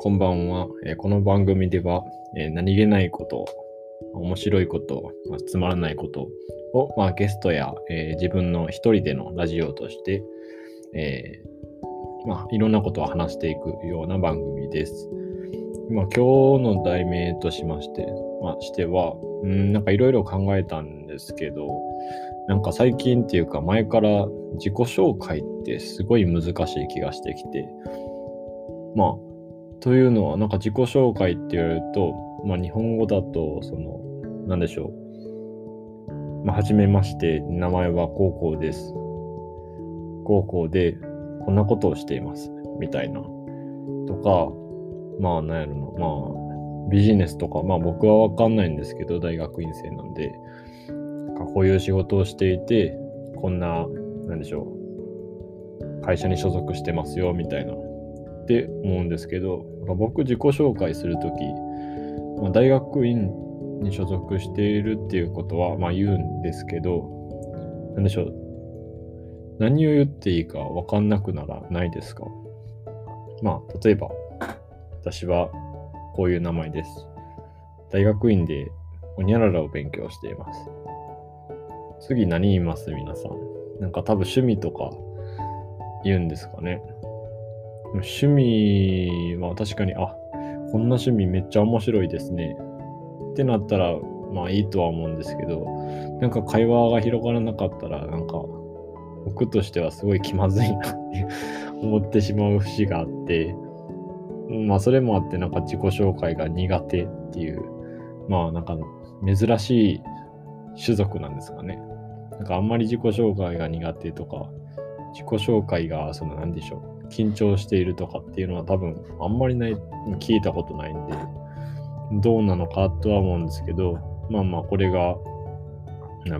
こんばんは。えーこの番組では、えー何気ないこと、面白いこと、まあつまらないことを、まあ、ゲストや、えー自分の一人でのラジオとして、えまあ、いろんなことを話していくような番組です。ま、今日の題名としまして、ま、しては、うん、なんかいろいろ考えたんですけど、なんか最近っていうか前から自己紹介ってすごい難しい気がしてきて、まあ、というのは、なんか自己紹介って言われると、まあ日本語だと、その、なんでしょう。まあ、はじめまして、名前は高校です。高校でこんなことをしています。みたいな。とか、まあ、なんやろな。まあ、ビジネスとか、まあ僕はわかんないんですけど、大学院生なんで、なんこういう仕事をしていて、こんな、なんでしょう。会社に所属してますよ、みたいな。って思うんですけど、僕自己紹介するとき、まあ、大学院に所属しているっていうことは、まあ、言うんですけど、なんでしょう。何を言っていいか分かんなくならないですか？まあ、例えば、私はこういう名前です。大学院でホニャララを勉強しています。次何言います？皆さん。なんか多分趣味とか言うんですかね。趣味は確かに、あ、こんな趣味めっちゃ面白いですね。ってなったら、まあいいとは思うんですけど、なんか会話が広がらなかったら、なんか僕としてはすごい気まずいなって 思ってしまう節があって、まあそれもあってなんか自己紹介が苦手っていう、まあなんか珍しい種族なんですかね。なんかあんまり自己紹介が苦手とか、自己紹介がその何でしょう。緊張しているとかっていうのは多分あんまりない、聞いたことないんで、どうなのかとは思うんですけど、まあまあこれが、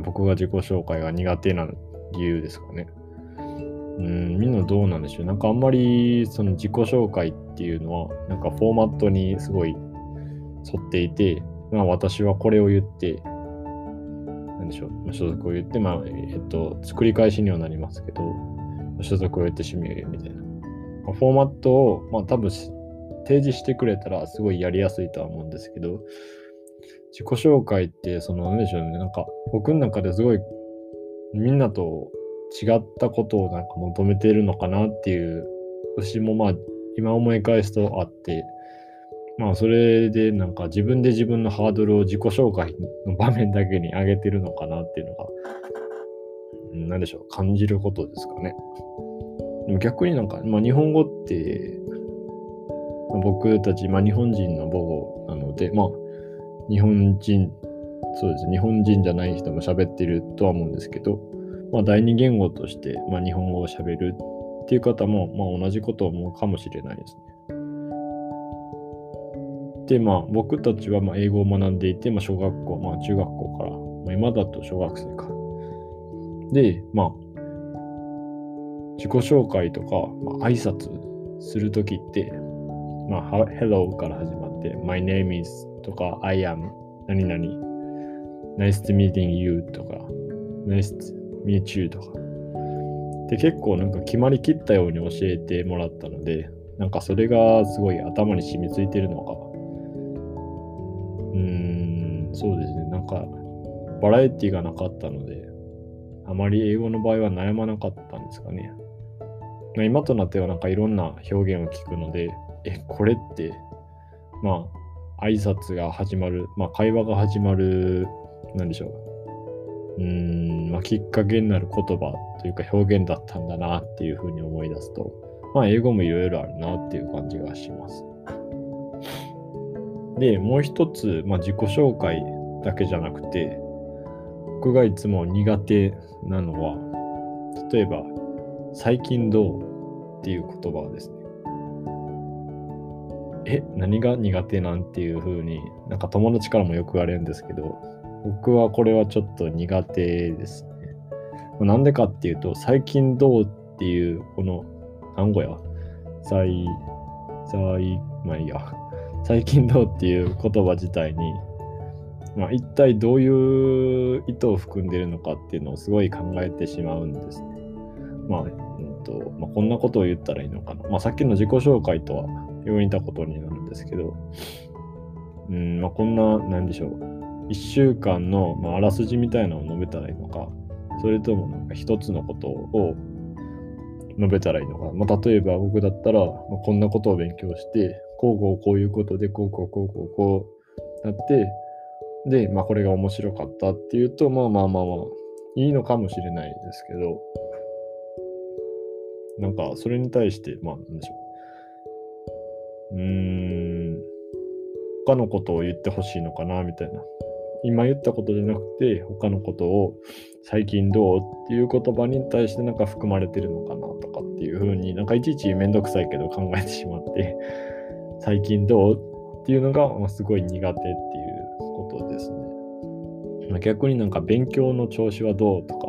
僕が自己紹介が苦手な理由ですかね。うん、みんなどうなんでしょう。なんかあんまりその自己紹介っていうのは、なんかフォーマットにすごい沿っていて、まあ私はこれを言って、なんでしょう、所属を言って、まあ、えっと、作り返しにはなりますけど、所属を言って趣味を言うみたいな。まあフォーマットを、まあ多分提示してくれたらすごいやりやすいとは思うんですけど、自己紹介って、その、なんでしょうね、なんか僕の中ですごいみんなと違ったことをなんか求めているのかなっていう節もまあ今思い返すとあって、まあそれでなんか自分で自分のハードルを自己紹介の場面だけに上げてるのかなっていうのが、うんなんでしょう、感じることですかね。でも逆になんか、まあ日本語って、僕たち、まあ日本人の母語なので、まあ日本人、そうです、日本人じゃない人も喋ってるとは思うんですけど、まあ第二言語として、まあ日本語を喋るっていう方も、まあ同じことを思うかもしれないですね。で、まあ僕たちはまあ英語を学んでいて、まあ小学校、まあ中学校から、まあ今だと小学生か。で、まあ自己紹介とか、まあ、挨拶するときって、まあ、Hello から始まって、My name is とか、I am 何々、Nice to meeting you とか、Nice to meet you とか。で、結構なんか決まりきったように教えてもらったので、なんかそれがすごい頭に染みついてるのか。うーん、そうですね。なんか、バラエティがなかったので、あまり英語の場合は悩まなかったんですかね。まあ今となってはなんかいろんな表現を聞くので、え、これって、まあ、挨拶が始まる、まあ会話が始まる、なんでしょう。うーん、まあきっかけになる言葉というか表現だったんだなっていうふうに思い出すと、まあ英語もいろいろあるなっていう感じがします。で、もう一つ、まあ自己紹介だけじゃなくて、僕がいつも苦手なのは、例えば、最近どうっていう言葉ですね。え、何が苦手なんていう風に、なんか友達からもよく言われるんですけど、僕はこれはちょっと苦手ですね。なんでかっていうと、最近どうっていう、この単語や、最、最、まあいいや、最近どうっていう言葉自体に、まあ、一体どういう意図を含んでるのかっていうのをすごい考えてしまうんですね。まあ、うんとまあ、こんなことを言ったらいいのかな。まあ、さっきの自己紹介とは病院にいたことになるんですけど、うんまあ、こんな、なんでしょう、1週間の、まあ、あらすじみたいなのを述べたらいいのか、それともなんか一つのことを述べたらいいのか。まあ、例えば僕だったら、まあ、こんなことを勉強して、こうこうこういうことで、こうこうこうこうこうなって、で、まあこれが面白かったっていうと、まあまあまあまあ、いいのかもしれないですけど、なんかそれに対して、まあなんでしょう。うーん、他のことを言ってほしいのかな、みたいな。今言ったことじゃなくて、他のことを最近どうっていう言葉に対してなんか含まれてるのかなとかっていうふうになんかいちいちめんどくさいけど考えてしまって、最近どうっていうのがすごい苦手っていうことですね。逆になんか勉強の調子はどうとか、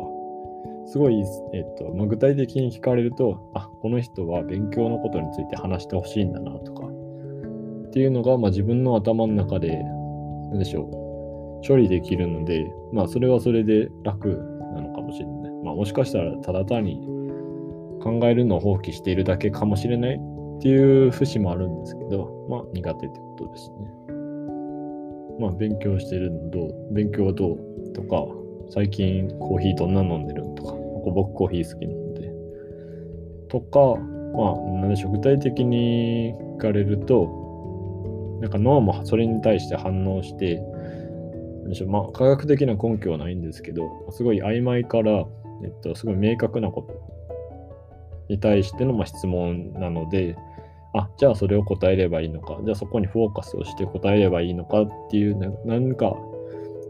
すごい、えっとまあ、具体的に聞かれると、あ、この人は勉強のことについて話してほしいんだなとか、っていうのが、まあ、自分の頭の中で、なんでしょう、処理できるので、まあ、それはそれで楽なのかもしれない。まあ、もしかしたら、ただ単に考えるのを放棄しているだけかもしれないっていう節もあるんですけど、まあ、苦手ってことですね。まあ、勉強してるのどう、勉強はどうとか、最近コーヒーどんな飲んでる？とか、僕コーヒー好きなので、とか、まあ、なんでしょう、具体的に聞かれると、なんか脳もそれに対して反応して、でしょ、まあ、科学的な根拠はないんですけど、すごい曖昧から、えっと、すごい明確なことに対してのま質問なので、あ、じゃあそれを答えればいいのか、じゃあそこにフォーカスをして答えればいいのかっていう、何か、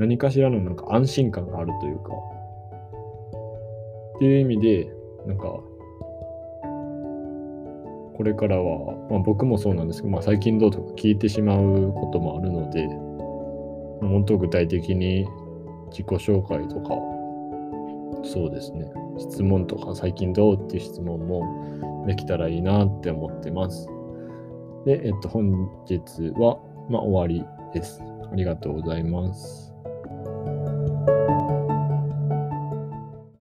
何かしらのなんか安心感があるというか、っていう意味で、なんか、これからは、まあ、僕もそうなんですけど、まあ、最近どうとか聞いてしまうこともあるので、本当具体的に自己紹介とか、そうですね、質問とか最近どうっていう質問もできたらいいなって思ってます。で、えっと、本日は、まあ、終わりです。ありがとうございます。